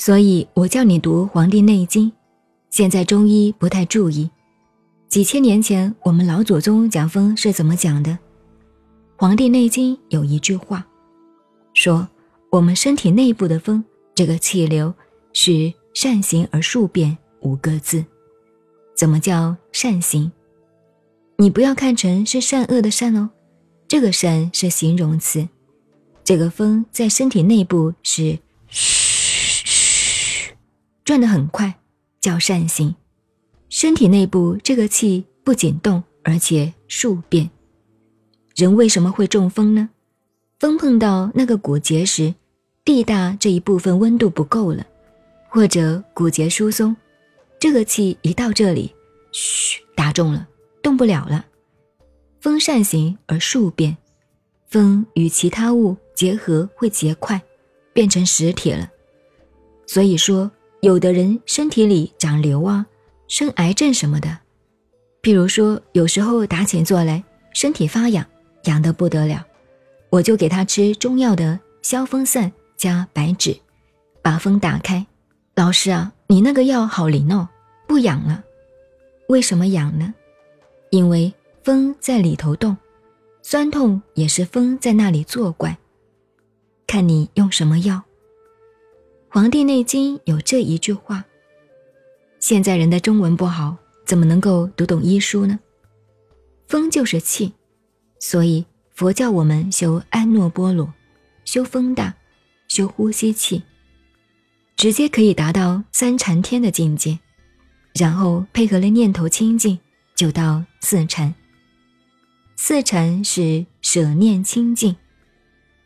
所以我叫你读《黄帝内经》，现在中医不太注意。几千年前，我们老祖宗讲风是怎么讲的？《黄帝内经》有一句话，说我们身体内部的风，这个气流是善行而数变五个字。怎么叫善行？你不要看成是善恶的善哦，这个善是形容词。这个风在身体内部是。转得很快，叫扇形。身体内部这个气不仅动，而且数变。人为什么会中风呢？风碰到那个骨节时，地大这一部分温度不够了，或者骨节疏松，这个气一到这里，嘘，打中了，动不了了。风扇形而数变，风与其他物结合会结块，变成实体了。所以说。有的人身体里长瘤啊，生癌症什么的，譬如说有时候打起坐来，身体发痒，痒得不得了，我就给他吃中药的消风散加白芷，把风打开。老师啊，你那个药好灵哦，不痒了。为什么痒呢？因为风在里头动，酸痛也是风在那里作怪。看你用什么药。《黄帝内经》有这一句话：“现在人的中文不好，怎么能够读懂医书呢？”风就是气，所以佛教我们修安诺波罗，修风大，修呼吸气，直接可以达到三禅天的境界。然后配合了念头清净，就到四禅。四禅是舍念清净。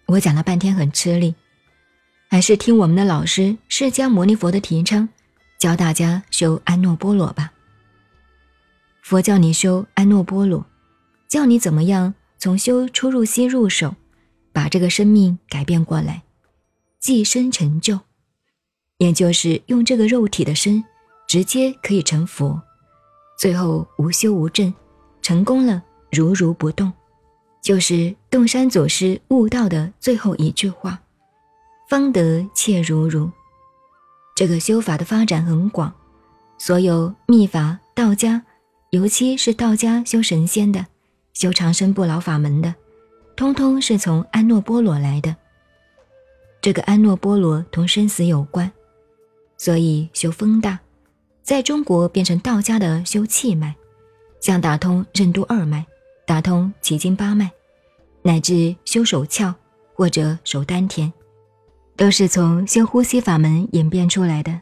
我讲了半天很吃力。还是听我们的老师释迦牟尼佛的提倡，教大家修安诺波罗吧。佛教你修安诺波罗，教你怎么样从修出入息入手，把这个生命改变过来，寄生成就，也就是用这个肉体的身，直接可以成佛，最后无修无证，成功了如如不动，就是洞山祖师悟道的最后一句话。方得切如如，这个修法的发展很广，所有秘法道家，尤其是道家修神仙的、修长生不老法门的，通通是从安诺波罗来的。这个安诺波罗同生死有关，所以修风大，在中国变成道家的修气脉，像打通任督二脉，打通奇经八脉，乃至修手窍或者手丹田。都是从修呼吸法门演变出来的。